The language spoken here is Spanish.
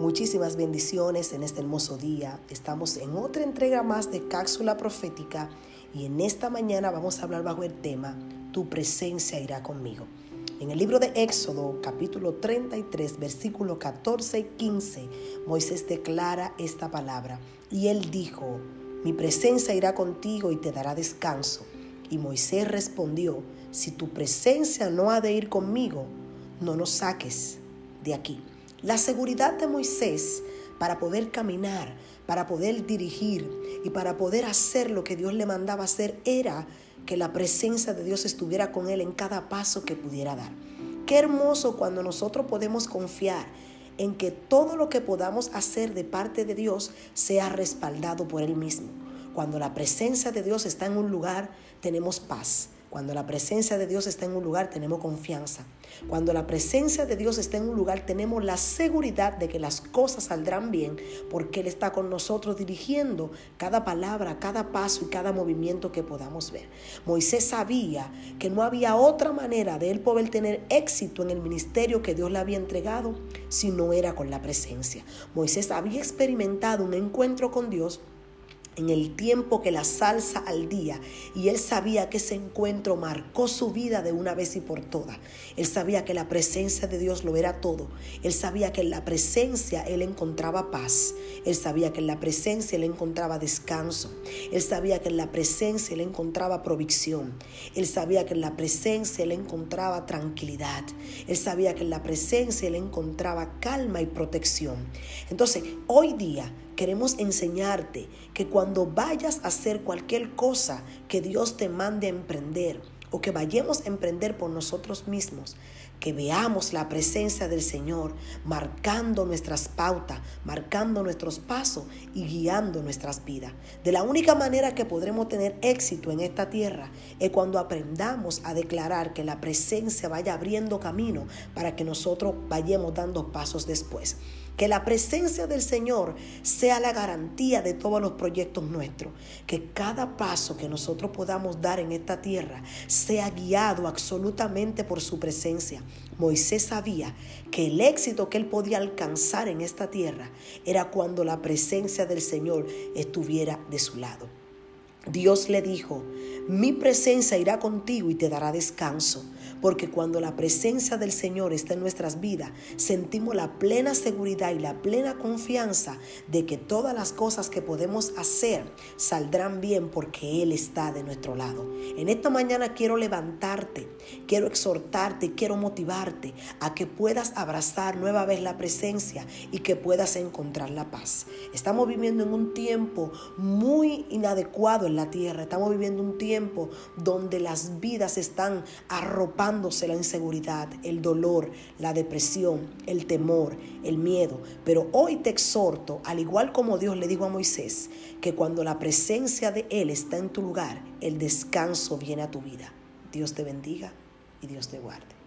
Muchísimas bendiciones en este hermoso día. Estamos en otra entrega más de Cápsula Profética y en esta mañana vamos a hablar bajo el tema Tu presencia irá conmigo. En el libro de Éxodo, capítulo 33, versículo 14 y 15, Moisés declara esta palabra y él dijo, mi presencia irá contigo y te dará descanso. Y Moisés respondió, si tu presencia no ha de ir conmigo, no nos saques de aquí. La seguridad de Moisés para poder caminar, para poder dirigir y para poder hacer lo que Dios le mandaba hacer era que la presencia de Dios estuviera con él en cada paso que pudiera dar. Qué hermoso cuando nosotros podemos confiar en que todo lo que podamos hacer de parte de Dios sea respaldado por Él mismo. Cuando la presencia de Dios está en un lugar, tenemos paz. Cuando la presencia de Dios está en un lugar, tenemos confianza. Cuando la presencia de Dios está en un lugar, tenemos la seguridad de que las cosas saldrán bien porque Él está con nosotros dirigiendo cada palabra, cada paso y cada movimiento que podamos ver. Moisés sabía que no había otra manera de él poder tener éxito en el ministerio que Dios le había entregado si no era con la presencia. Moisés había experimentado un encuentro con Dios en el tiempo que la salsa al día y él sabía que ese encuentro marcó su vida de una vez y por todas. Él sabía que la presencia de Dios lo era todo. Él sabía que en la presencia él encontraba paz. Él sabía que en la presencia él encontraba descanso. Él sabía que en la presencia él encontraba provisión. Él sabía que en la presencia él encontraba tranquilidad. Él sabía que en la presencia él encontraba calma y protección. Entonces, hoy día queremos enseñarte que cuando vayas a hacer cualquier cosa que Dios te mande emprender o que vayamos a emprender por nosotros mismos, que veamos la presencia del Señor marcando nuestras pautas, marcando nuestros pasos y guiando nuestras vidas. De la única manera que podremos tener éxito en esta tierra es cuando aprendamos a declarar que la presencia vaya abriendo camino para que nosotros vayamos dando pasos después. Que la presencia del Señor sea la garantía de todos los proyectos nuestros. Que cada paso que nosotros podamos dar en esta tierra sea guiado absolutamente por su presencia. Moisés sabía que el éxito que él podía alcanzar en esta tierra era cuando la presencia del Señor estuviera de su lado. Dios le dijo, mi presencia irá contigo y te dará descanso porque cuando la presencia del Señor está en nuestras vidas, sentimos la plena seguridad y la plena confianza de que todas las cosas que podemos hacer saldrán bien porque Él está de nuestro lado. En esta mañana quiero levantarte, quiero exhortarte, quiero motivarte a que puedas abrazar nueva vez la presencia y que puedas encontrar la paz. Estamos viviendo en un tiempo muy inadecuado en la tierra, estamos viviendo un tiempo donde las vidas están arropando la inseguridad, el dolor, la depresión, el temor, el miedo. Pero hoy te exhorto, al igual como Dios le dijo a Moisés, que cuando la presencia de Él está en tu lugar, el descanso viene a tu vida. Dios te bendiga y Dios te guarde.